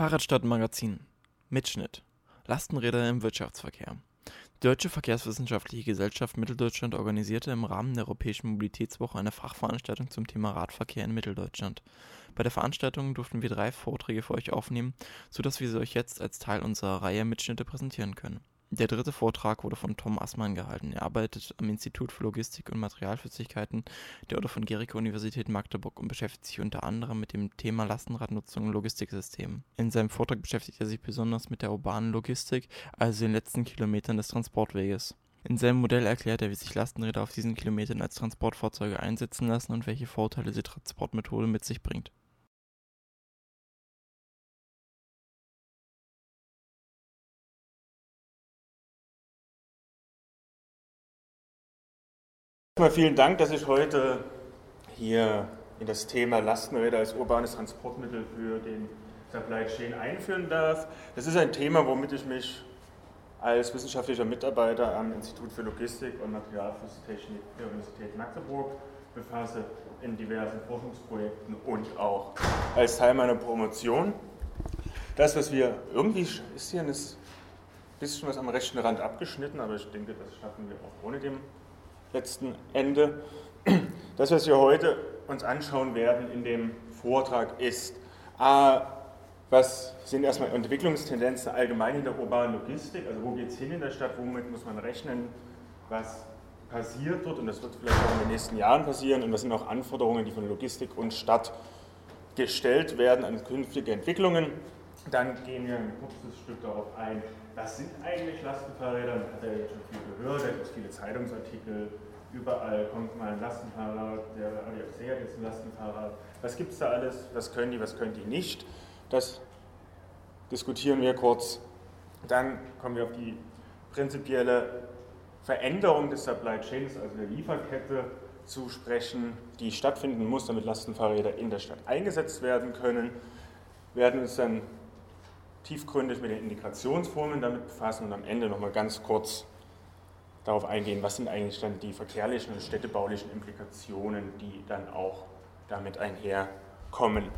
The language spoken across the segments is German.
Fahrradstadtmagazin Mitschnitt Lastenräder im Wirtschaftsverkehr Die Deutsche Verkehrswissenschaftliche Gesellschaft Mitteldeutschland organisierte im Rahmen der Europäischen Mobilitätswoche eine Fachveranstaltung zum Thema Radverkehr in Mitteldeutschland. Bei der Veranstaltung durften wir drei Vorträge für euch aufnehmen, sodass wir sie euch jetzt als Teil unserer Reihe Mitschnitte präsentieren können. Der dritte Vortrag wurde von Tom Assmann gehalten. Er arbeitet am Institut für Logistik und Materialflüssigkeiten der Otto von Guericke Universität Magdeburg und beschäftigt sich unter anderem mit dem Thema Lastenradnutzung und Logistiksystemen. In seinem Vortrag beschäftigt er sich besonders mit der urbanen Logistik, also den letzten Kilometern des Transportweges. In seinem Modell erklärt er, wie sich Lastenräder auf diesen Kilometern als Transportfahrzeuge einsetzen lassen und welche Vorteile die Transportmethode mit sich bringt. Erstmal vielen Dank, dass ich heute hier in das Thema Lastenräder als urbanes Transportmittel für den Supply Chain einführen darf. Das ist ein Thema, womit ich mich als wissenschaftlicher Mitarbeiter am Institut für Logistik und Materialflusstechnik der Universität Magdeburg befasse, in diversen Forschungsprojekten und auch als Teil meiner Promotion. Das, was wir irgendwie ist hier ein bisschen was am rechten Rand abgeschnitten, aber ich denke, das schaffen wir auch ohne dem letzten Ende. Das, was wir heute uns anschauen werden in dem Vortrag, ist, A, was sind erstmal Entwicklungstendenzen allgemein in der urbanen Logistik, also wo geht es hin in der Stadt, womit muss man rechnen, was passiert dort und das wird vielleicht auch in den nächsten Jahren passieren und was sind auch Anforderungen, die von Logistik und Stadt gestellt werden an künftige Entwicklungen. Dann gehen wir ein kurzes Stück darauf ein, was sind eigentlich Lastenfahrräder? Man hat ja jetzt schon viel gehört, da gibt es viele Zeitungsartikel, überall kommt mal ein Lastenfahrrad, der ADFC hat jetzt ein Lastenfahrrad. Was gibt es da alles? Was können die, was können die nicht? Das diskutieren wir kurz. Dann kommen wir auf die prinzipielle Veränderung des Supply Chains, also der Lieferkette, zu sprechen, die stattfinden muss, damit Lastenfahrräder in der Stadt eingesetzt werden können. Wir werden uns dann tiefgründig mit den Integrationsformen damit befassen und am Ende nochmal ganz kurz darauf eingehen, was sind eigentlich dann die verkehrlichen und städtebaulichen Implikationen, die dann auch damit einherkommen.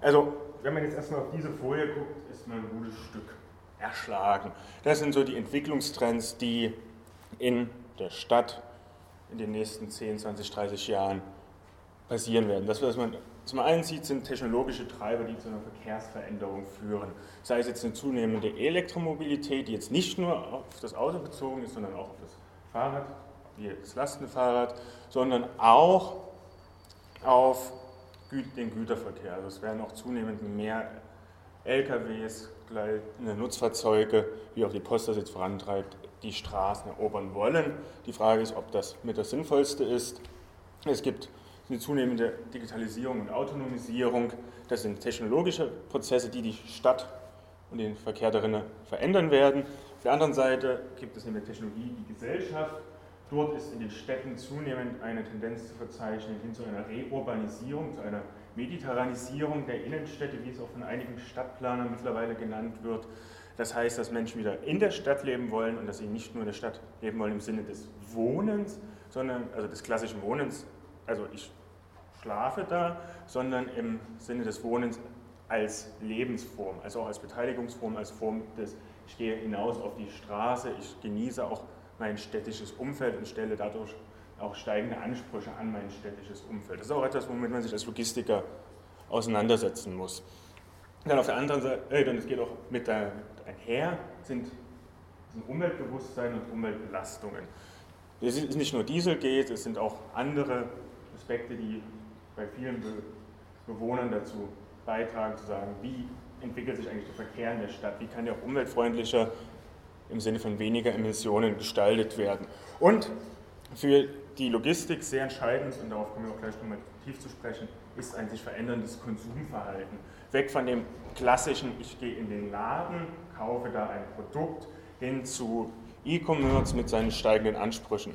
Also, wenn man jetzt erstmal auf diese Folie guckt, ist man ein gutes Stück erschlagen. Das sind so die Entwicklungstrends, die in der Stadt in den nächsten 10, 20, 30 Jahren passieren werden. Das, was man zum einen sieht, sind technologische Treiber, die zu einer Verkehrsveränderung führen. Sei es jetzt eine zunehmende Elektromobilität, die jetzt nicht nur auf das Auto bezogen ist, sondern auch auf das Fahrrad, wie das Lastenfahrrad, sondern auch auf den Güterverkehr. Also es werden auch zunehmend mehr LKWs, Nutzfahrzeuge, wie auch die Post das jetzt vorantreibt, die Straßen erobern wollen. Die Frage ist, ob das mit das Sinnvollste ist. Es gibt eine zunehmende Digitalisierung und Autonomisierung. Das sind technologische Prozesse, die die Stadt und den Verkehr darin verändern werden. Auf der anderen Seite gibt es neben der Technologie die Gesellschaft. Dort ist in den Städten zunehmend eine Tendenz zu verzeichnen hin zu einer Reurbanisierung, zu einer Mediterranisierung der Innenstädte, wie es auch von einigen Stadtplanern mittlerweile genannt wird. Das heißt, dass Menschen wieder in der Stadt leben wollen und dass sie nicht nur in der Stadt leben wollen im Sinne des Wohnens, sondern also des klassischen Wohnens, also ich schlafe da, sondern im Sinne des Wohnens als Lebensform, also auch als Beteiligungsform, als Form des, ich gehe hinaus auf die Straße, ich genieße auch mein städtisches Umfeld und stelle dadurch auch steigende Ansprüche an mein städtisches Umfeld. Das ist auch etwas, womit man sich als Logistiker auseinandersetzen muss. Dann auf der anderen Seite, äh, dann es geht auch mit, der, einher, sind, sind Umweltbewusstsein und Umweltbelastungen. Es ist nicht nur Dieselgate, es sind auch andere Aspekte, die bei vielen Be Bewohnern dazu beitragen, zu sagen, wie entwickelt sich eigentlich der Verkehr in der Stadt, wie kann der auch umweltfreundlicher im Sinne von weniger Emissionen gestaltet werden. Und für die Logistik sehr entscheidend, und darauf kommen wir auch gleich nochmal tief zu sprechen, ist ein sich veränderndes Konsumverhalten. Weg von dem klassischen, ich gehe in den Laden, kaufe da ein Produkt, hin zu E-Commerce mit seinen steigenden Ansprüchen.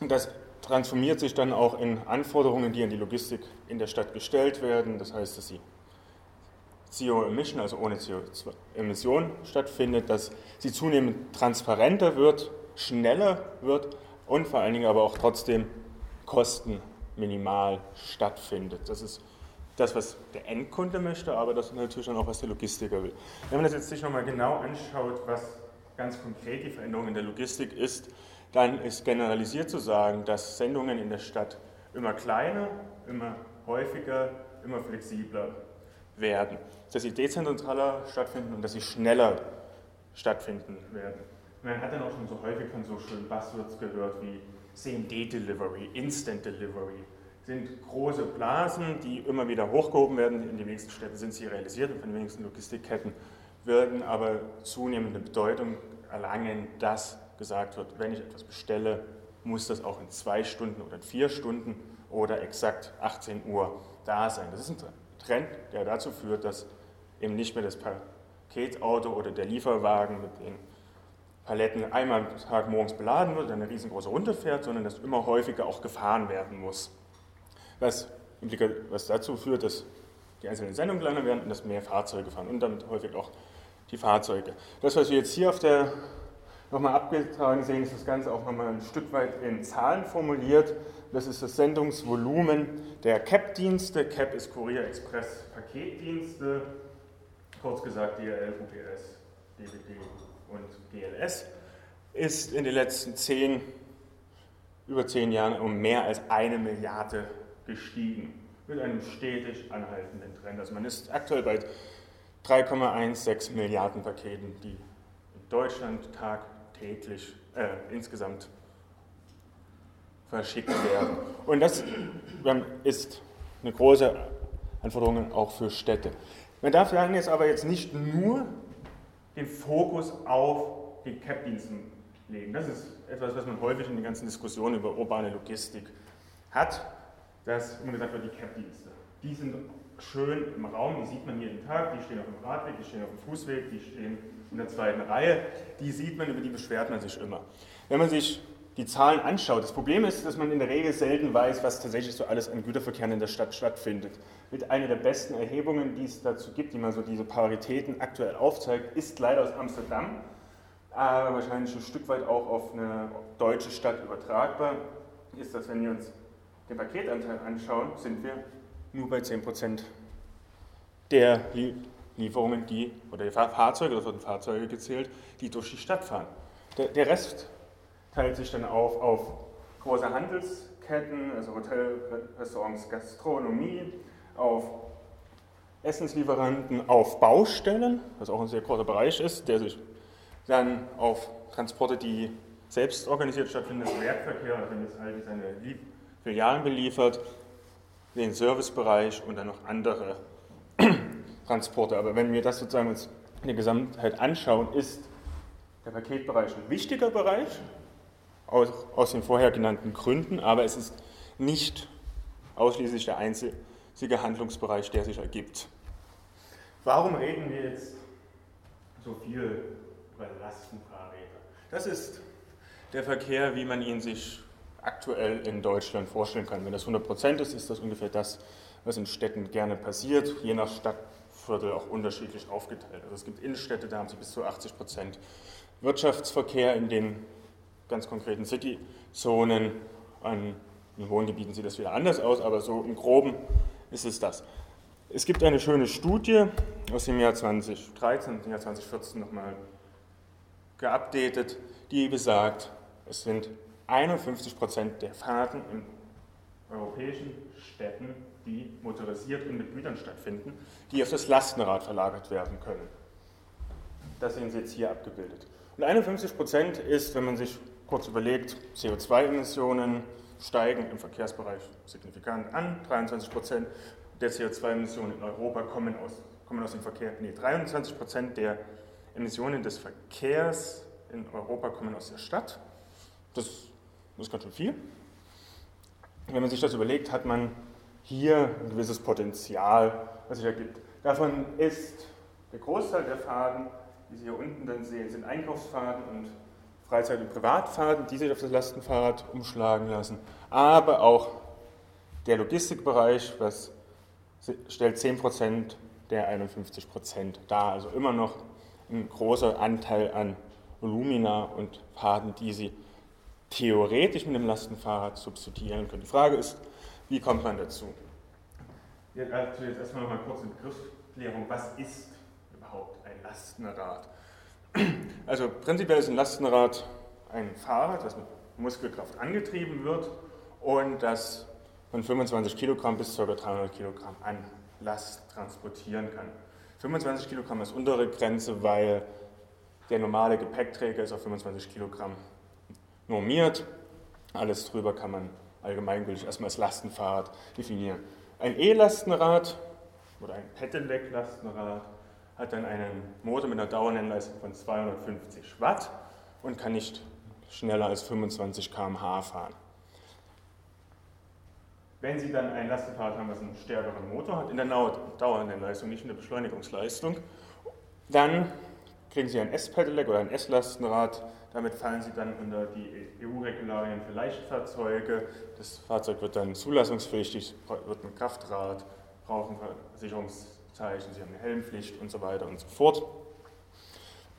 Und das transformiert sich dann auch in Anforderungen, die an die Logistik in der Stadt gestellt werden. Das heißt, dass sie CO-Emission, also ohne CO2-Emission stattfindet, dass sie zunehmend transparenter wird, schneller wird und vor allen Dingen aber auch trotzdem kostenminimal stattfindet. Das ist das, was der Endkunde möchte, aber das natürlich dann auch, was der Logistiker will. Wenn man das jetzt sich nochmal genau anschaut, was ganz konkret die Veränderung in der Logistik ist, dann ist generalisiert zu sagen, dass Sendungen in der Stadt immer kleiner, immer häufiger, immer flexibler werden. Dass sie dezentraler stattfinden und dass sie schneller stattfinden werden. Man hat dann auch schon so häufig von so schönen Buzzwords gehört wie Same-Day-Delivery, Instant Delivery. Sind große Blasen, die immer wieder hochgehoben werden. In den wenigsten Städten sind sie realisiert und von den wenigsten Logistikketten werden aber zunehmende Bedeutung erlangen, dass gesagt wird, wenn ich etwas bestelle, muss das auch in zwei Stunden oder in vier Stunden oder exakt 18 Uhr da sein. Das ist ein Trend, der dazu führt, dass eben nicht mehr das Paketauto oder der Lieferwagen mit den Paletten einmal am Tag morgens beladen wird, eine riesengroße Runde fährt, sondern dass immer häufiger auch gefahren werden muss. Was, was dazu führt, dass die einzelnen Sendungen kleiner werden und dass mehr Fahrzeuge fahren und damit häufig auch die Fahrzeuge. Das, was wir jetzt hier auf der nochmal abgetragen sehen, ist das Ganze auch nochmal ein Stück weit in Zahlen formuliert. Das ist das Sendungsvolumen der CAP-Dienste. CAP ist Kurier Express Paketdienste, kurz gesagt DRL, UPS, DWD und GLS, ist in den letzten zehn, über zehn Jahren um mehr als eine Milliarde gestiegen, mit einem stetig anhaltenden Trend. Also man ist aktuell bei 3,16 Milliarden Paketen, die in Deutschland tagtäglich äh, insgesamt verschickt werden. Und das ist eine große Anforderung auch für Städte. Man darf dann jetzt aber jetzt nicht nur den Fokus auf die CAP-Diensten legen. Das ist etwas, was man häufig in den ganzen Diskussionen über urbane Logistik hat, dass immer gesagt wird, die CAP-Dienste, die sind schön im Raum, die sieht man jeden Tag, die stehen auf dem Radweg, die stehen auf dem Fußweg, die stehen in der zweiten Reihe, die sieht man, über die beschwert man sich immer. Wenn man sich die Zahlen anschaut. Das Problem ist, dass man in der Regel selten weiß, was tatsächlich so alles an Güterverkehren in der Stadt stattfindet. Mit einer der besten Erhebungen, die es dazu gibt, die man so diese Paritäten aktuell aufzeigt, ist leider aus Amsterdam, aber wahrscheinlich ein Stück weit auch auf eine deutsche Stadt übertragbar, ist, dass wenn wir uns den Paketanteil anschauen, sind wir nur bei 10% der Lieferungen, die, oder der Fahrzeuge, das wurden Fahrzeuge gezählt, die durch die Stadt fahren. Der, der Rest. Teilt sich dann auf auf große Handelsketten, also Hotel, Restaurants, Gastronomie, auf Essenslieferanten, auf Baustellen, was auch ein sehr großer Bereich ist, der sich dann auf Transporte, die selbst organisiert stattfinden, das Werkverkehr, also wenn jetzt Aldi seine Filialen beliefert, den Servicebereich und dann noch andere Transporte. Aber wenn wir das sozusagen uns in der Gesamtheit anschauen, ist der Paketbereich ein wichtiger Bereich, aus, aus den vorher genannten Gründen, aber es ist nicht ausschließlich der einzige Handlungsbereich, der sich ergibt. Warum reden wir jetzt so viel über Lastenfahrräder? Das ist der Verkehr, wie man ihn sich aktuell in Deutschland vorstellen kann. Wenn das 100% ist, ist das ungefähr das, was in Städten gerne passiert, je nach Stadtviertel auch unterschiedlich aufgeteilt. Also es gibt Innenstädte, da haben sie bis zu 80% Wirtschaftsverkehr, in den ganz konkreten City-Zonen. An in Wohngebieten sieht das wieder anders aus, aber so im Groben ist es das. Es gibt eine schöne Studie aus dem Jahr 2013 dem Jahr 2014 nochmal geupdatet, die besagt, es sind 51 Prozent der Fahrten in europäischen Städten, die motorisiert und mit Gütern stattfinden, die auf das Lastenrad verlagert werden können. Das sehen Sie jetzt hier abgebildet. Und 51 Prozent ist, wenn man sich kurz überlegt, CO2-Emissionen steigen im Verkehrsbereich signifikant an, 23 Prozent der CO2-Emissionen in Europa kommen aus, kommen aus dem Verkehr, nee, 23 Prozent der Emissionen des Verkehrs in Europa kommen aus der Stadt. Das, das ist ganz schön viel. Wenn man sich das überlegt, hat man hier ein gewisses Potenzial, was sich ergibt. Davon ist der Großteil der Faden, die Sie hier unten dann sehen, sind Einkaufsfaden und Freizeit- und Privatfahrten, die sich auf das Lastenfahrrad umschlagen lassen, aber auch der Logistikbereich, was stellt 10% der 51% dar, also immer noch ein großer Anteil an Volumina und Faden, die Sie theoretisch mit dem Lastenfahrrad substituieren können. Die Frage ist, wie kommt man dazu? dazu jetzt erstmal noch mal kurz eine Begriffsklärung. Was ist überhaupt ein Lastenrad? Also prinzipiell ist ein Lastenrad ein Fahrrad, das mit Muskelkraft angetrieben wird und das von 25 Kilogramm bis ca. 300 Kilogramm an Last transportieren kann. 25 Kilogramm ist untere Grenze, weil der normale Gepäckträger ist auf 25 Kilogramm normiert. Alles drüber kann man allgemeingültig erstmal als Lastenfahrrad definieren. Ein E-Lastenrad oder ein Pedelec-Lastenrad hat dann einen Motor mit einer Dauernennleistung von 250 Watt und kann nicht schneller als 25 km/h fahren. Wenn Sie dann ein Lastenfahrrad haben, das einen stärkeren Motor hat, in der Dauernennleistung, nicht in der Beschleunigungsleistung, dann kriegen Sie ein S-Pedelec oder ein S-Lastenrad. Damit fallen Sie dann unter die EU-Regularien für Leichtfahrzeuge. Das Fahrzeug wird dann zulassungspflichtig, wird ein Kraftrad, brauchen Versicherungszeichen, Sie haben eine Helmpflicht und so weiter und so fort.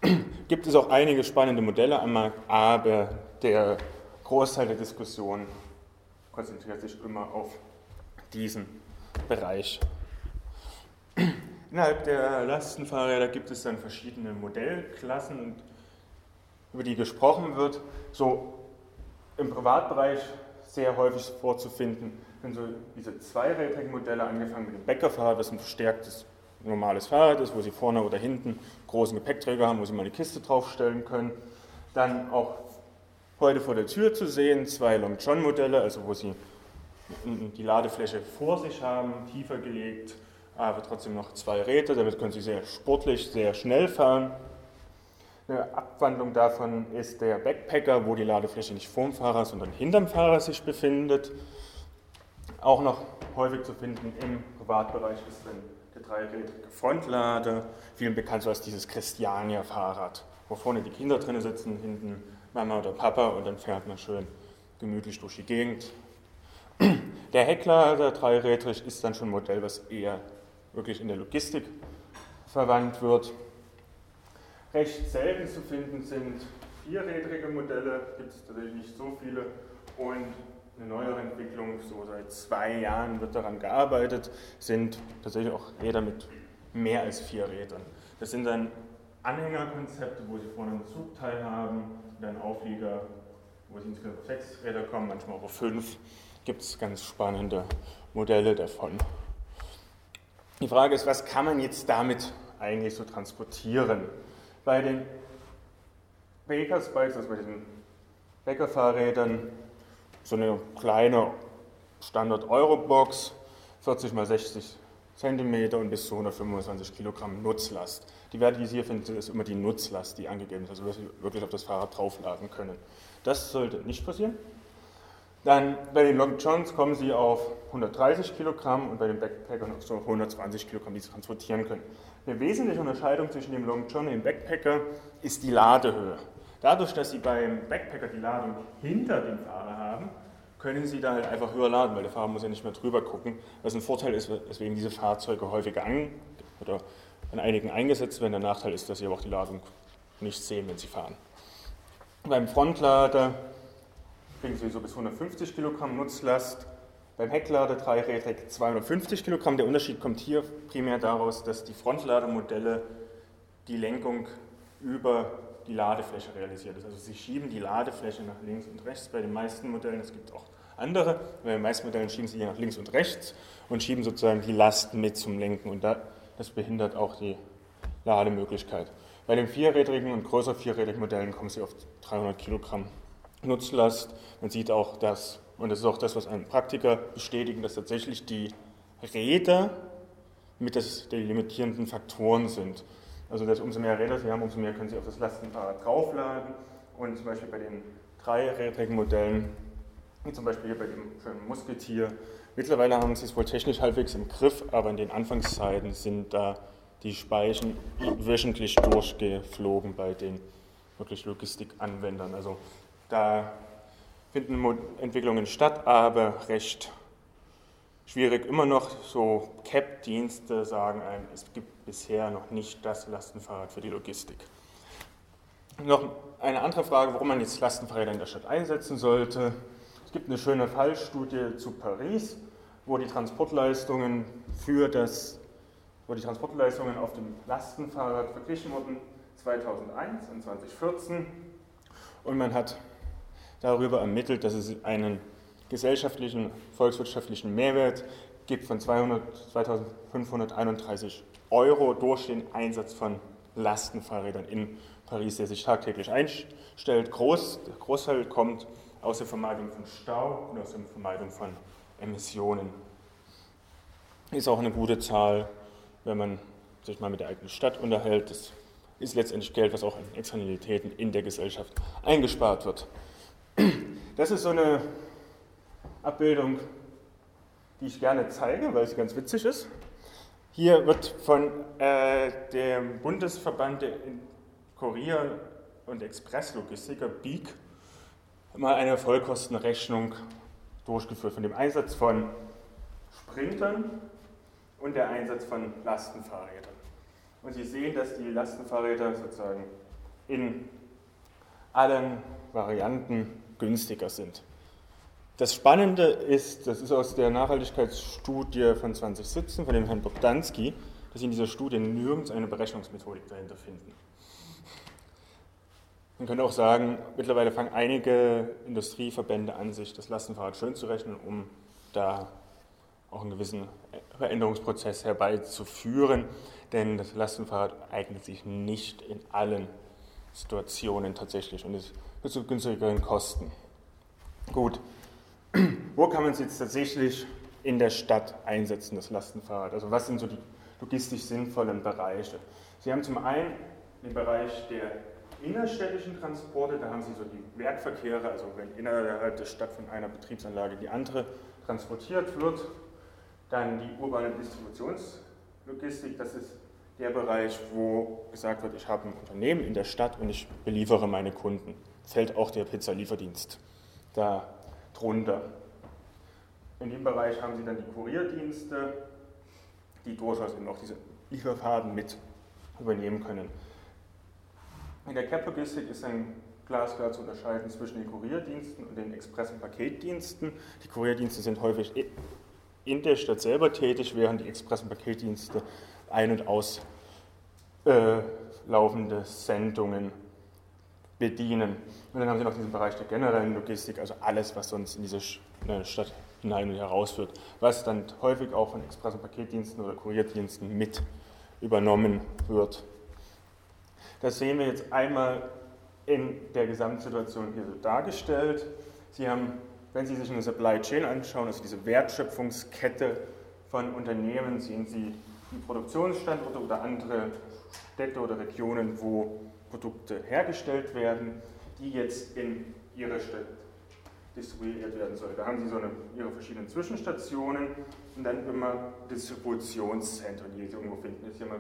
Gibt es auch einige spannende Modelle am Markt, aber der Großteil der Diskussion konzentriert sich immer auf diesen Bereich. Innerhalb der Lastenfahrräder gibt es dann verschiedene Modellklassen, über die gesprochen wird. So im Privatbereich sehr häufig vorzufinden sind so diese zweirädrigen Modelle, angefangen mit dem Bäckerfahrrad, das ein verstärktes normales Fahrrad ist, wo Sie vorne oder hinten großen Gepäckträger haben, wo Sie mal eine Kiste draufstellen können. Dann auch heute vor der Tür zu sehen, zwei Long John Modelle, also wo Sie die Ladefläche vor sich haben, tiefer gelegt, aber trotzdem noch zwei Räder, damit können Sie sehr sportlich, sehr schnell fahren. Eine Abwandlung davon ist der Backpacker, wo die Ladefläche nicht vorm Fahrer, sondern hinterm Fahrer sich befindet. Auch noch häufig zu finden im Privatbereich ist dann der dreirädrige Frontlader, vielen bekannt so als dieses Christiania-Fahrrad, wo vorne die Kinder drin sitzen, hinten Mama oder Papa und dann fährt man schön gemütlich durch die Gegend. Der Hecklader dreirädrig ist dann schon ein Modell, was eher wirklich in der Logistik verwandt wird. Recht selten zu finden sind vierrädrige Modelle, gibt es tatsächlich nicht so viele. Und eine neuere Entwicklung, so seit zwei Jahren wird daran gearbeitet, sind tatsächlich auch Räder mit mehr als vier Rädern. Das sind dann Anhängerkonzepte, wo Sie vorne einen Zugteil haben, dann Auflieger, wo Sie insgesamt auf sechs Räder kommen, manchmal auch auf fünf. Gibt es ganz spannende Modelle davon. Die Frage ist, was kann man jetzt damit eigentlich so transportieren? Bei den Bakersbikes, also bei diesen Bäckerfahrrädern, so eine kleine Standard-Euro-Box, 40 x 60 cm und bis zu 125 Kilogramm Nutzlast. Die Werte, die Sie hier finden, ist immer die Nutzlast, die angegeben ist, also dass Sie wirklich auf das Fahrrad draufladen können. Das sollte nicht passieren. Dann bei den Long Johns kommen Sie auf 130 Kilogramm und bei den Backpackern auf so 120 Kilogramm, die Sie transportieren können. Eine wesentliche Unterscheidung zwischen dem Long John und dem Backpacker ist die Ladehöhe. Dadurch, dass Sie beim Backpacker die Ladung hinter dem Fahrer haben, können Sie da halt einfach höher laden, weil der Fahrer muss ja nicht mehr drüber gucken. Was ein Vorteil ist, weswegen diese Fahrzeuge häufiger an oder an einigen eingesetzt werden. Der Nachteil ist, dass Sie aber auch die Ladung nicht sehen, wenn Sie fahren. Beim Frontlader kriegen Sie bis 150 Kilogramm Nutzlast. Beim Hecklader dreirädrig 250 Kilogramm. Der Unterschied kommt hier primär daraus, dass die Frontlademodelle die Lenkung über die Ladefläche realisiert. Also sie schieben die Ladefläche nach links und rechts bei den meisten Modellen. Es gibt auch andere. Bei den meisten Modellen schieben sie nach links und rechts und schieben sozusagen die Last mit zum Lenken. Und das behindert auch die Lademöglichkeit. Bei den vierrädrigen und größer vierrädrigen Modellen kommen sie auf 300 Kilogramm Nutzlast. Man sieht auch das, und das ist auch das, was einen Praktiker bestätigen, dass tatsächlich die Räder mit des, die limitierenden Faktoren sind. Also dass umso mehr Räder Sie haben, umso mehr können Sie auf das Lastenfahrrad draufladen. Und zum Beispiel bei den dreirädrigen Modellen, wie zum Beispiel hier bei dem schönen Musketier, mittlerweile haben Sie es wohl technisch halbwegs im Griff, aber in den Anfangszeiten sind da die Speichen wöchentlich durchgeflogen bei den wirklich Logistikanwendern. Also da finden Entwicklungen statt, aber recht schwierig. Immer noch so CAP-Dienste sagen einem, es gibt bisher noch nicht das Lastenfahrrad für die Logistik. Noch eine andere Frage, warum man jetzt Lastenfahrräder in der Stadt einsetzen sollte. Es gibt eine schöne Fallstudie zu Paris, wo die Transportleistungen für das, wo die Transportleistungen auf dem Lastenfahrrad verglichen wurden 2001 und 2014 und man hat darüber ermittelt, dass es einen gesellschaftlichen, volkswirtschaftlichen Mehrwert gibt von 200, 2531 Euro durch den Einsatz von Lastenfahrrädern in Paris, der sich tagtäglich einstellt. Groß, der Großteil kommt aus der Vermeidung von Stau und aus der Vermeidung von Emissionen. Ist auch eine gute Zahl, wenn man sich mal mit der eigenen Stadt unterhält. Das ist letztendlich Geld, was auch an Externalitäten in der Gesellschaft eingespart wird. Das ist so eine Abbildung, die ich gerne zeige, weil sie ganz witzig ist. Hier wird von äh, dem Bundesverband der Kurier- und Expresslogistiker, BIG, mal eine Vollkostenrechnung durchgeführt von dem Einsatz von Sprintern und der Einsatz von Lastenfahrrädern. Und Sie sehen, dass die Lastenfahrräder sozusagen in allen Varianten günstiger sind. Das Spannende ist, das ist aus der Nachhaltigkeitsstudie von 2017 von dem Herrn Bogdanski, dass Sie in dieser Studie nirgends eine Berechnungsmethodik dahinter finden. Man könnte auch sagen, mittlerweile fangen einige Industrieverbände an, sich das Lastenfahrrad schön zu rechnen, um da auch einen gewissen Veränderungsprozess herbeizuführen, denn das Lastenfahrrad eignet sich nicht in allen Situationen tatsächlich und ist zu günstigeren Kosten. Gut, wo kann man es jetzt tatsächlich in der Stadt einsetzen, das Lastenfahrrad? Also was sind so die logistisch sinnvollen Bereiche? Sie haben zum einen den Bereich der innerstädtischen Transporte, da haben Sie so die Werkverkehre, also wenn innerhalb der Stadt von einer Betriebsanlage die andere transportiert wird. Dann die urbane Distributionslogistik, das ist der Bereich, wo gesagt wird, ich habe ein Unternehmen in der Stadt und ich beliefere meine Kunden. Fällt auch der Pizzalieferdienst da drunter. In dem Bereich haben Sie dann die Kurierdienste, die durchaus eben auch diese Lieferfaden mit übernehmen können. In der CAP-Logistik ist dann glasklar zu unterscheiden zwischen den Kurierdiensten und den Express- und Paketdiensten. Die Kurierdienste sind häufig in der Stadt selber tätig, während die Express- und Paketdienste ein- und auslaufende äh, Sendungen bedienen. Und dann haben Sie noch diesen Bereich der generellen Logistik, also alles, was sonst in diese Stadt hinein und herausführt, was dann häufig auch von Express- und Paketdiensten oder Kurierdiensten mit übernommen wird. Das sehen wir jetzt einmal in der Gesamtsituation hier so dargestellt. Sie haben, wenn Sie sich eine Supply Chain anschauen, also diese Wertschöpfungskette von Unternehmen, sehen Sie die Produktionsstandorte oder andere Städte oder Regionen, wo Produkte hergestellt werden, die jetzt in ihre Stadt distribuiert werden sollen. Da haben Sie so eine, Ihre verschiedenen Zwischenstationen und dann immer Distributionszentren, die Sie irgendwo finden. Das ist hier mal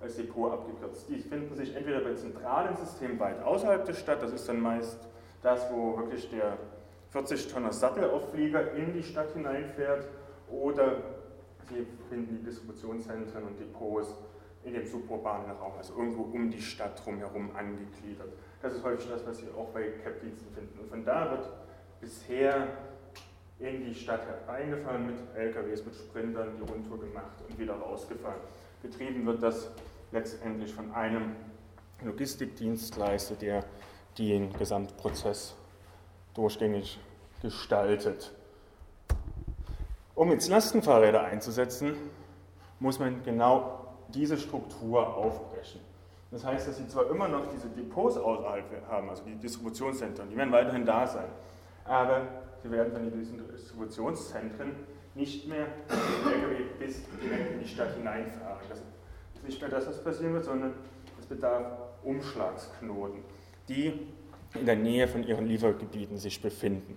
als Depot abgekürzt. Die finden sich entweder bei zentralen Systemen weit außerhalb der Stadt, das ist dann meist das, wo wirklich der 40-Tonner Sattelauflieger in die Stadt hineinfährt, oder Sie finden die Distributionszentren und Depots in dem suburbanen Raum, also irgendwo um die Stadt drumherum angegliedert. Das ist häufig das, was Sie auch bei CAP-Diensten finden. Und von da wird bisher in die Stadt hereingefahren mit LKWs, mit Sprintern, die Rundtour gemacht und wieder rausgefahren. Betrieben wird das letztendlich von einem Logistikdienstleister, der den Gesamtprozess durchgängig gestaltet. Um jetzt Lastenfahrräder einzusetzen, muss man genau diese Struktur aufbrechen. Das heißt, dass sie zwar immer noch diese Depots außerhalb haben, also die Distributionszentren, die werden weiterhin da sein, aber sie werden dann in diesen Distributionszentren nicht mehr LKW bis direkt in die Stadt hineinfahren. Das ist nicht mehr das, was passieren wird, sondern es bedarf Umschlagsknoten, die in der Nähe von ihren Liefergebieten sich befinden.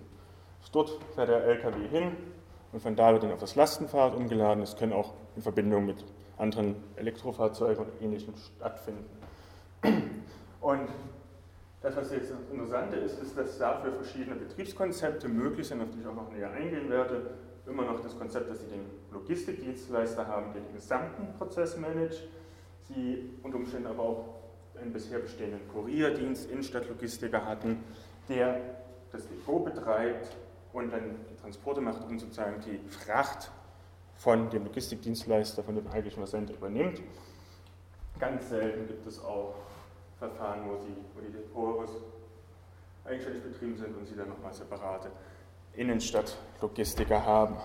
Dort fährt der LKW hin und von da wird dann auf das Lastenfahrrad umgeladen. Es können auch in Verbindung mit anderen Elektrofahrzeugen und Ähnlichem stattfinden. Und das, was jetzt das Interessante ist, ist, dass dafür verschiedene Betriebskonzepte möglich sind, auf die ich auch noch näher eingehen werde. Immer noch das Konzept, dass Sie den Logistikdienstleister haben, der den gesamten Prozess managt. Sie unter Umständen aber auch einen bisher bestehenden Kurierdienst, Innenstadtlogistiker hatten, der das Depot betreibt und dann die Transporte macht, um sozusagen die Fracht von dem Logistikdienstleister, von dem eigentlichen Versender übernimmt. Ganz selten gibt es auch Verfahren, wo, sie, wo die Depots eigenständig betrieben sind und sie dann nochmal separate Innenstadtlogistiker haben.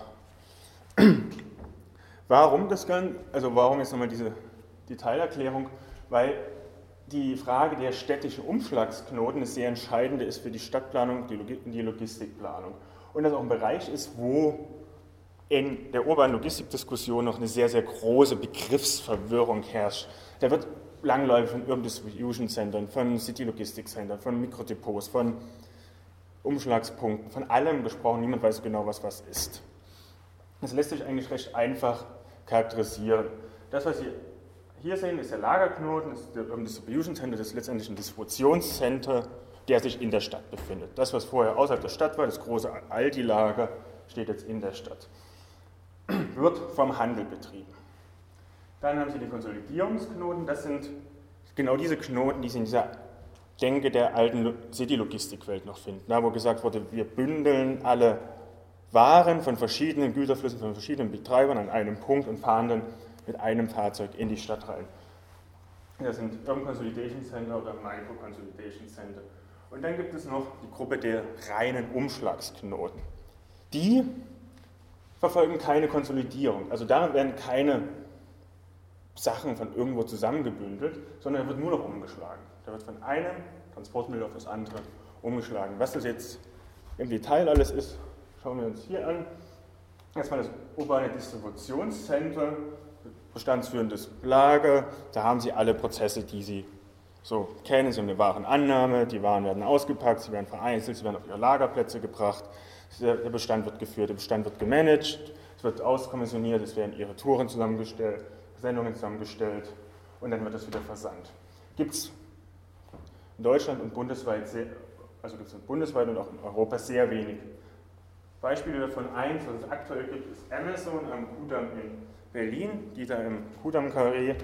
Warum das Ganze? Also warum jetzt nochmal diese Detailerklärung? Weil die Frage der städtischen Umschlagsknoten eine sehr entscheidende ist für die Stadtplanung, die Logistikplanung. Und das auch ein Bereich ist, wo in der urbanen Logistikdiskussion noch eine sehr, sehr große Begriffsverwirrung herrscht. Da wird langläufig von Urban Distribution Centern, von City Logistic Centern, von Mikrodepots, von Umschlagspunkten, von allem gesprochen. Niemand weiß genau, was was ist. Das lässt sich eigentlich recht einfach charakterisieren. Das, was Sie hier sehen, ist der Lagerknoten, ist der Urban Distribution Center, das ist letztendlich ein Distributionscenter, der sich in der Stadt befindet. Das, was vorher außerhalb der Stadt war, das große Aldi-Lager, steht jetzt in der Stadt. Wird vom Handel betrieben. Dann haben Sie die Konsolidierungsknoten, das sind genau diese Knoten, die Sie in dieser Denke der alten City-Logistikwelt noch finden, da wo gesagt wurde, wir bündeln alle Waren von verschiedenen Güterflüssen, von verschiedenen Betreibern an einem Punkt und fahren dann mit einem Fahrzeug in die Stadt rein. Das sind Urban Consolidation Center oder Micro Consolidation Center. Und dann gibt es noch die Gruppe der reinen Umschlagsknoten. Die verfolgen keine Konsolidierung. Also darin werden keine Sachen von irgendwo zusammengebündelt, sondern er wird nur noch umgeschlagen. Da wird von einem Transportmittel auf das andere umgeschlagen. Was das jetzt im Detail alles ist, schauen wir uns hier an. Erstmal das urbane Distributionscenter, bestandsführendes Lager. Da haben Sie alle Prozesse, die Sie so kennen. Sie haben eine Warenannahme, die Waren werden ausgepackt, sie werden vereinzelt, sie werden auf ihre Lagerplätze gebracht. Der Bestand wird geführt, der Bestand wird gemanagt, es wird auskommissioniert, es werden ihre Touren zusammengestellt, Sendungen zusammengestellt und dann wird das wieder versandt. Gibt es in Deutschland und bundesweit, sehr, also gibt es bundesweit und auch in Europa sehr wenig. Beispiele davon, eins, was es aktuell gibt, ist Amazon am Kudamm in Berlin, die da im Kudamm-Karree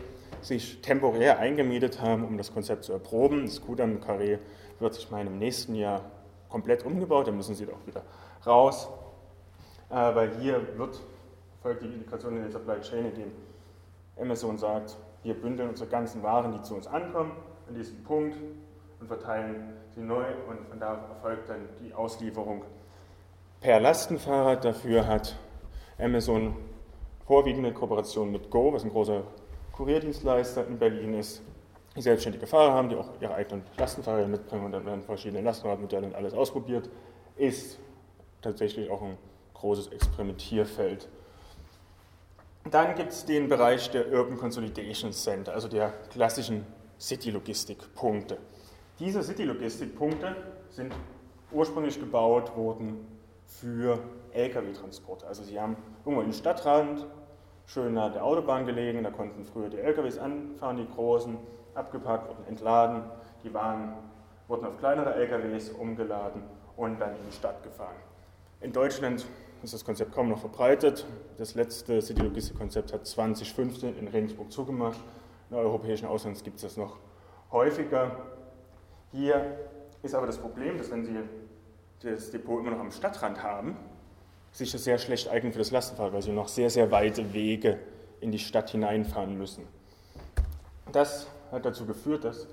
sich temporär eingemietet haben, um das Konzept zu erproben. Das Kudamm-Karree wird sich mal im nächsten Jahr komplett umgebaut, da müssen sie doch wieder raus, äh, weil hier wird, folgt die Integration in der Supply Chain, indem Amazon sagt, wir bündeln unsere ganzen Waren, die zu uns ankommen, an diesem Punkt und verteilen sie neu und von da erfolgt dann die Auslieferung per Lastenfahrrad. Dafür hat Amazon vorwiegende Kooperation mit Go, was ein großer Kurierdienstleister in Berlin ist, die selbstständige Fahrer haben, die auch ihre eigenen Lastenfahrräder mitbringen und dann werden verschiedene Lastenradmodelle und alles ausprobiert, ist tatsächlich auch ein großes Experimentierfeld dann gibt es den Bereich der Urban Consolidation Center, also der klassischen City-Logistik-Punkte. Diese City-Logistik-Punkte sind ursprünglich gebaut worden für Lkw-Transporte. Also sie haben irgendwo im Stadtrand, schön nah der Autobahn gelegen, da konnten früher die Lkws anfahren, die großen, abgepackt, wurden entladen, die Waren wurden auf kleinere Lkws umgeladen und dann in die Stadt gefahren. In Deutschland ist das Konzept kaum noch verbreitet. Das letzte City-Logistik-Konzept hat 2015 in Regensburg zugemacht. In europäischen Ausland gibt es das noch häufiger. Hier ist aber das Problem, dass wenn Sie das Depot immer noch am Stadtrand haben, sich das sehr schlecht eignet für das Lastenfahrrad, weil Sie noch sehr, sehr weite Wege in die Stadt hineinfahren müssen. Das hat dazu geführt, dass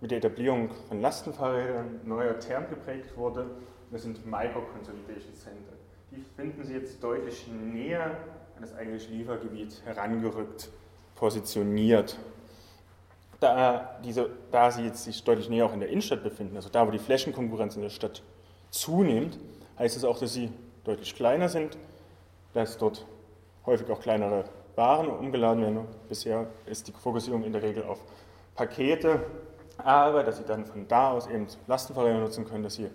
mit der Etablierung von Lastenfahrrädern neuer Term geprägt wurde. Das sind Micro-Consolidation Center die finden Sie jetzt deutlich näher an das eigentliche Liefergebiet herangerückt, positioniert. Da, diese, da sie jetzt sich deutlich näher auch in der Innenstadt befinden, also da, wo die Flächenkonkurrenz in der Stadt zunimmt, heißt es auch, dass sie deutlich kleiner sind, dass dort häufig auch kleinere Waren umgeladen werden. Bisher ist die Fokussierung in der Regel auf Pakete, aber dass sie dann von da aus eben Lastenfahrräder nutzen können, dass sie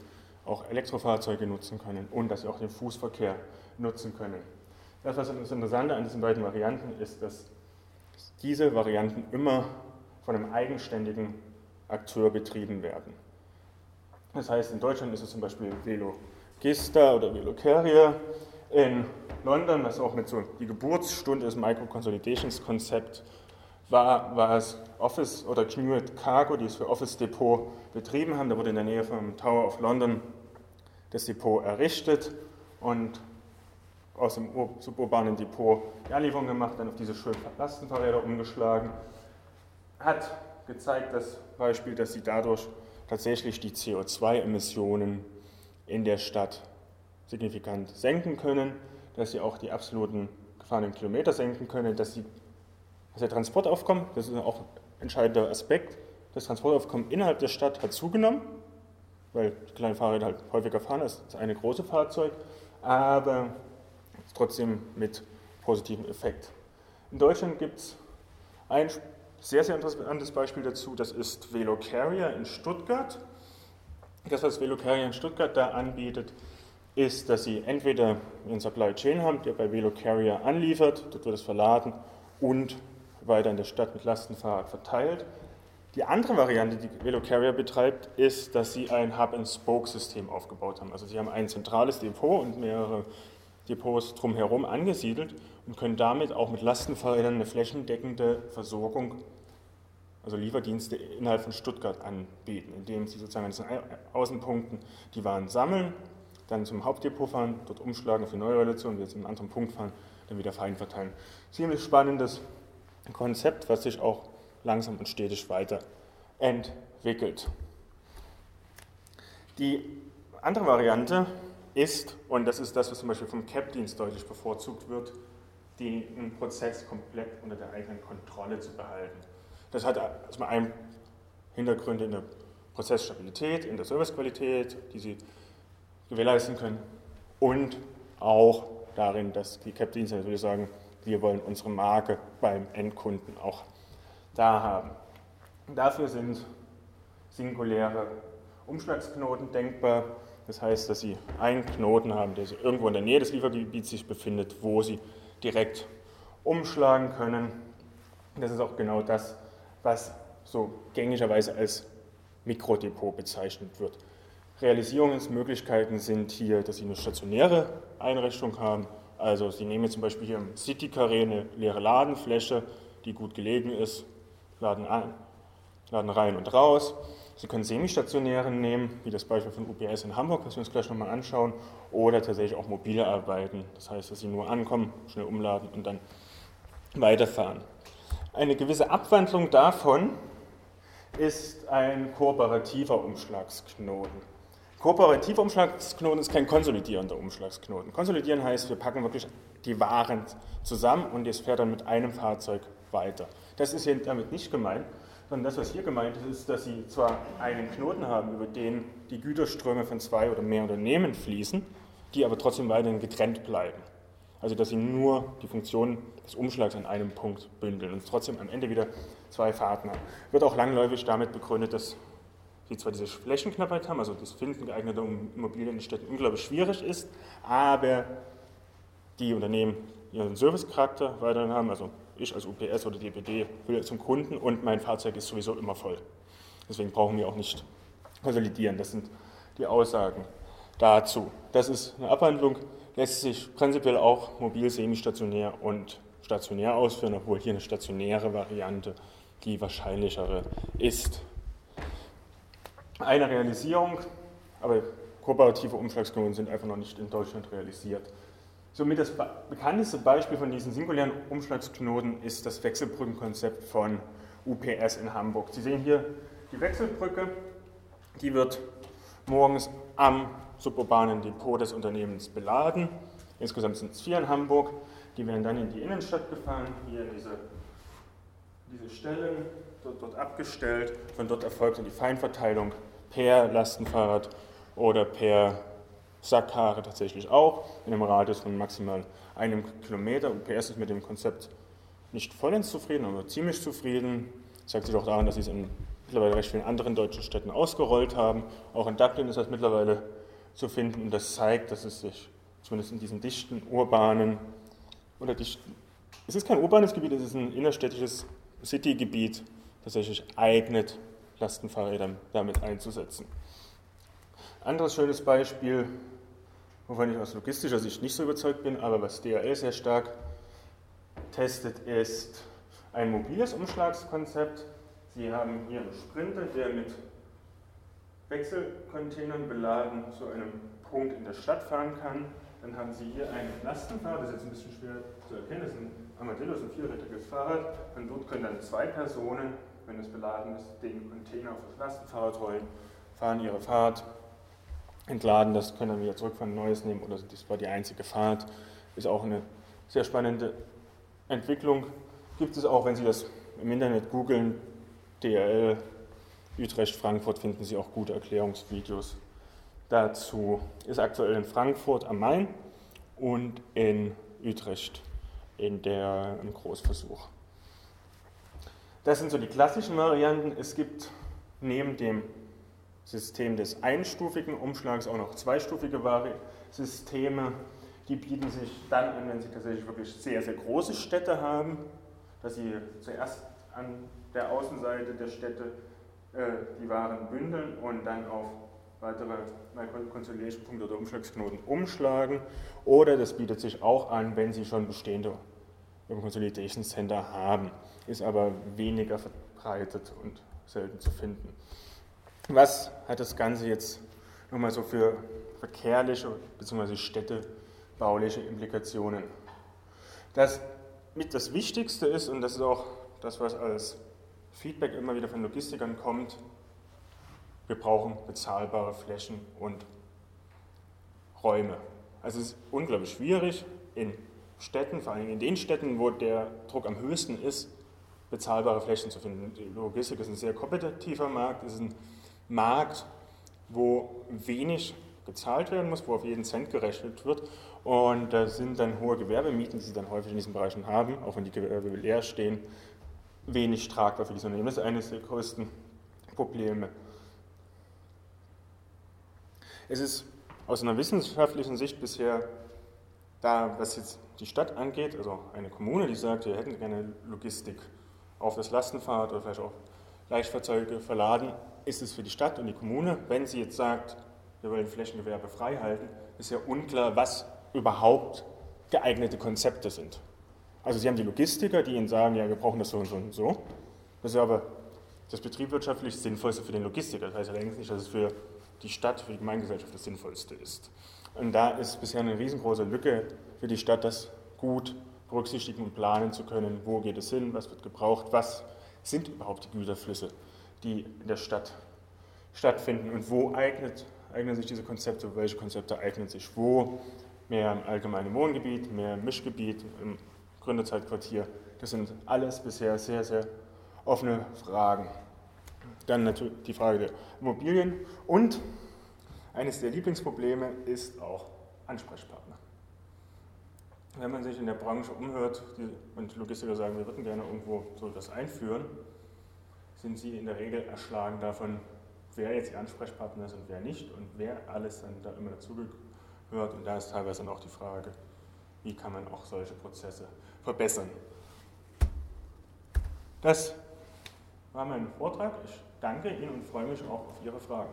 auch Elektrofahrzeuge nutzen können und dass sie auch den Fußverkehr nutzen können. Das, was das Interessante an diesen beiden Varianten ist, dass diese Varianten immer von einem eigenständigen Akteur betrieben werden. Das heißt, in Deutschland ist es zum Beispiel Velogista oder Velocarrier. In London, was auch mit so die Geburtsstunde des Micro-Consolidations-Konzept war, war es Office oder Kinuet Cargo, die es für Office Depot betrieben haben. Da wurde in der Nähe vom Tower of London das Depot errichtet und aus dem suburbanen Depot die Anlieferung gemacht, dann auf diese schönen Lastenfahrräder umgeschlagen. Hat gezeigt, das Beispiel, dass sie dadurch tatsächlich die CO2-Emissionen in der Stadt signifikant senken können, dass sie auch die absoluten gefahrenen Kilometer senken können, dass, sie, dass der Transportaufkommen, das ist auch ein entscheidender Aspekt, das Transportaufkommen innerhalb der Stadt hat zugenommen, weil die kleinen Fahrräder halt häufiger fahren als das eine große Fahrzeug, aber trotzdem mit positivem Effekt. In Deutschland gibt es ein sehr, sehr interessantes Beispiel dazu, das ist Velo Carrier in Stuttgart. Das, was Velo Carrier in Stuttgart da anbietet, ist, dass sie entweder einen Supply Chain haben, der bei Velo Carrier anliefert, dort wird es verladen und weiter in der Stadt mit Lastenfahrrad verteilt. Die andere Variante, die Velo Carrier betreibt, ist, dass sie ein Hub-and-Spoke-System aufgebaut haben. Also sie haben ein zentrales Depot und mehrere Depots drumherum angesiedelt und können damit auch mit Lastenfahrrädern eine flächendeckende Versorgung, also Lieferdienste innerhalb von Stuttgart anbieten, indem sie sozusagen an diesen Außenpunkten die Waren sammeln, dann zum Hauptdepot fahren, dort umschlagen die neue Relation, wieder zu einem anderen Punkt fahren, dann wieder fein verteilen. Ziemlich spannendes Konzept, was sich auch langsam und stetig weiterentwickelt. Die andere Variante ist, und das ist das, was zum Beispiel vom CAP-Dienst deutlich bevorzugt wird, den Prozess komplett unter der eigenen Kontrolle zu behalten. Das hat erstmal einen Hintergrund in der Prozessstabilität, in der Servicequalität, die Sie gewährleisten können und auch darin, dass die CAP-Dienste natürlich sagen, wir wollen unsere Marke beim Endkunden auch da haben. Dafür sind singuläre Umschlagsknoten denkbar. Das heißt, dass Sie einen Knoten haben, der irgendwo in der Nähe des Liefergebiets sich befindet, wo Sie direkt umschlagen können. Das ist auch genau das, was so gängigerweise als Mikrodepot bezeichnet wird. Realisierungsmöglichkeiten sind hier, dass Sie eine stationäre Einrichtung haben. Also Sie nehmen zum Beispiel hier im City Carré eine leere Ladenfläche, die gut gelegen ist, laden, ein, laden rein und raus. Sie können semistationäre nehmen, wie das Beispiel von UPS in Hamburg, was wir uns gleich nochmal anschauen, oder tatsächlich auch mobile arbeiten. Das heißt, dass Sie nur ankommen, schnell umladen und dann weiterfahren. Eine gewisse Abwandlung davon ist ein kooperativer Umschlagsknoten. Kooperativer Umschlagsknoten ist kein konsolidierender Umschlagsknoten. Konsolidieren heißt, wir packen wirklich die Waren zusammen und es fährt dann mit einem Fahrzeug weiter. Das ist hier damit nicht gemeint, sondern das, was hier gemeint ist, ist, dass Sie zwar einen Knoten haben, über den die Güterströme von zwei oder mehr Unternehmen fließen, die aber trotzdem weiterhin getrennt bleiben. Also dass Sie nur die Funktion des Umschlags an einem Punkt bündeln und trotzdem am Ende wieder zwei Fahrten haben. Wird auch langläufig damit begründet, dass Sie zwar diese Flächenknappheit haben, also das Finden geeigneter Immobilien in Städten unglaublich schwierig ist, aber die Unternehmen ihren Servicecharakter weiterhin haben, also ich als UPS oder DPD will zum Kunden und mein Fahrzeug ist sowieso immer voll. Deswegen brauchen wir auch nicht konsolidieren. Das sind die Aussagen dazu. Das ist eine Abhandlung, lässt sich prinzipiell auch mobil, semistationär und stationär ausführen, obwohl hier eine stationäre Variante die wahrscheinlichere ist. Eine Realisierung, aber kooperative Umschlagsknoten sind einfach noch nicht in Deutschland realisiert. Somit das bekannteste Beispiel von diesen singulären Umschlagsknoten ist das Wechselbrückenkonzept von UPS in Hamburg. Sie sehen hier die Wechselbrücke, die wird morgens am suburbanen Depot des Unternehmens beladen. Insgesamt sind es vier in Hamburg. Die werden dann in die Innenstadt gefahren, hier diese, diese Stellen, dort, dort abgestellt. Von dort erfolgt dann die Feinverteilung per Lastenfahrrad oder per Sackhaare tatsächlich auch, in einem Radius von maximal einem Kilometer. UPS ist mit dem Konzept nicht vollends zufrieden, aber ziemlich zufrieden. Das sagt sich auch daran, dass sie es in mittlerweile recht vielen anderen deutschen Städten ausgerollt haben. Auch in Dublin ist das mittlerweile zu finden und das zeigt, dass es sich zumindest in diesen dichten, urbanen oder dichten, es ist kein urbanes Gebiet, es ist ein innerstädtisches Citygebiet, tatsächlich eignet, Lastenfahrräder damit einzusetzen. Anderes schönes Beispiel, wovon ich aus logistischer Sicht nicht so überzeugt bin, aber was DHL sehr stark testet, ist ein mobiles Umschlagskonzept. Sie haben hier einen Sprinter, der mit Wechselcontainern beladen zu einem Punkt in der Stadt fahren kann. dann haben Sie hier ein Lastenfahrrad, das ist jetzt ein bisschen schwer zu erkennen, das ist ein Armadillo, ein vierrädriges Fahrrad. Und dort können dann zwei Personen, wenn es beladen ist, den Container auf das Lastenfahrrad rollen, fahren ihre Fahrt, entladen das, können dann wieder zurückfahren, neues nehmen oder das war die einzige Fahrt. Ist auch eine sehr spannende Entwicklung. Gibt es auch, wenn Sie das im Internet googeln, DRL Utrecht, Frankfurt finden Sie auch gute Erklärungsvideos dazu. Ist aktuell in Frankfurt am Main und in Utrecht in der, im Großversuch. Das sind so die klassischen Varianten. Es gibt neben dem System des einstufigen Umschlags auch noch zweistufige Systeme. Die bieten sich dann an, wenn Sie tatsächlich wirklich sehr, sehr große Städte haben, dass Sie zuerst an der Außenseite der Städte äh, die Waren bündeln und dann auf weitere Conciliation-Punkte oder Umschlagsknoten umschlagen. Oder das bietet sich auch an, wenn Sie schon bestehende Consolidation Center haben, ist aber weniger verbreitet und selten zu finden. Was hat das Ganze jetzt nochmal so für verkehrliche bzw. städtebauliche Implikationen? Das mit das Wichtigste ist, und das ist auch das, was als Feedback immer wieder von Logistikern kommt, wir brauchen bezahlbare Flächen und Räume. Also es ist unglaublich schwierig, in Städten, vor allem in den Städten, wo der Druck am höchsten ist, bezahlbare Flächen zu finden. Die Logistik ist ein sehr kompetitiver Markt, ist ein Markt, wo wenig gezahlt werden muss, wo auf jeden Cent gerechnet wird. Und da sind dann hohe Gewerbemieten, die sie dann häufig in diesen Bereichen haben, auch wenn die Gewerbe leer stehen, wenig tragbar für diese Unternehmen. Das ist eines der größten Probleme. Es ist aus einer wissenschaftlichen Sicht bisher da, was jetzt die Stadt angeht, also eine Kommune, die sagt, wir hätten gerne Logistik auf das Lastenfahrrad oder vielleicht auch Leichtfahrzeuge verladen, ist es für die Stadt und die Kommune. Wenn sie jetzt sagt, wir wollen Flächengewerbe frei halten, ist ja unklar, was überhaupt geeignete Konzepte sind. Also Sie haben die Logistiker, die Ihnen sagen, ja, wir brauchen das so und so und so. Das ist aber das betriebswirtschaftlich Sinnvollste für den Logistiker. Das heißt allerdings nicht, dass es für die Stadt, für die Gemeingesellschaft das Sinnvollste ist. Und da ist bisher eine riesengroße Lücke für die Stadt, das gut berücksichtigen und planen zu können. Wo geht es hin? Was wird gebraucht? Was sind überhaupt die Güterflüsse, die in der Stadt stattfinden? Und wo eignet, eignen sich diese Konzepte? Welche Konzepte eignen sich wo? Mehr im allgemeinen Wohngebiet, mehr im Mischgebiet, im Gründerzeitquartier. Das sind alles bisher sehr, sehr offene Fragen. Dann natürlich die Frage der Immobilien und eines der Lieblingsprobleme ist auch Ansprechpartner. Wenn man sich in der Branche umhört und Logistiker sagen, wir würden gerne irgendwo so etwas einführen, sind sie in der Regel erschlagen davon, wer jetzt ihr Ansprechpartner ist und wer nicht und wer alles dann da immer dazugehört. Und da ist teilweise dann auch die Frage, wie kann man auch solche Prozesse verbessern. Das war mein Vortrag. Ich Danke Ihnen und freue mich auch auf Ihre Fragen.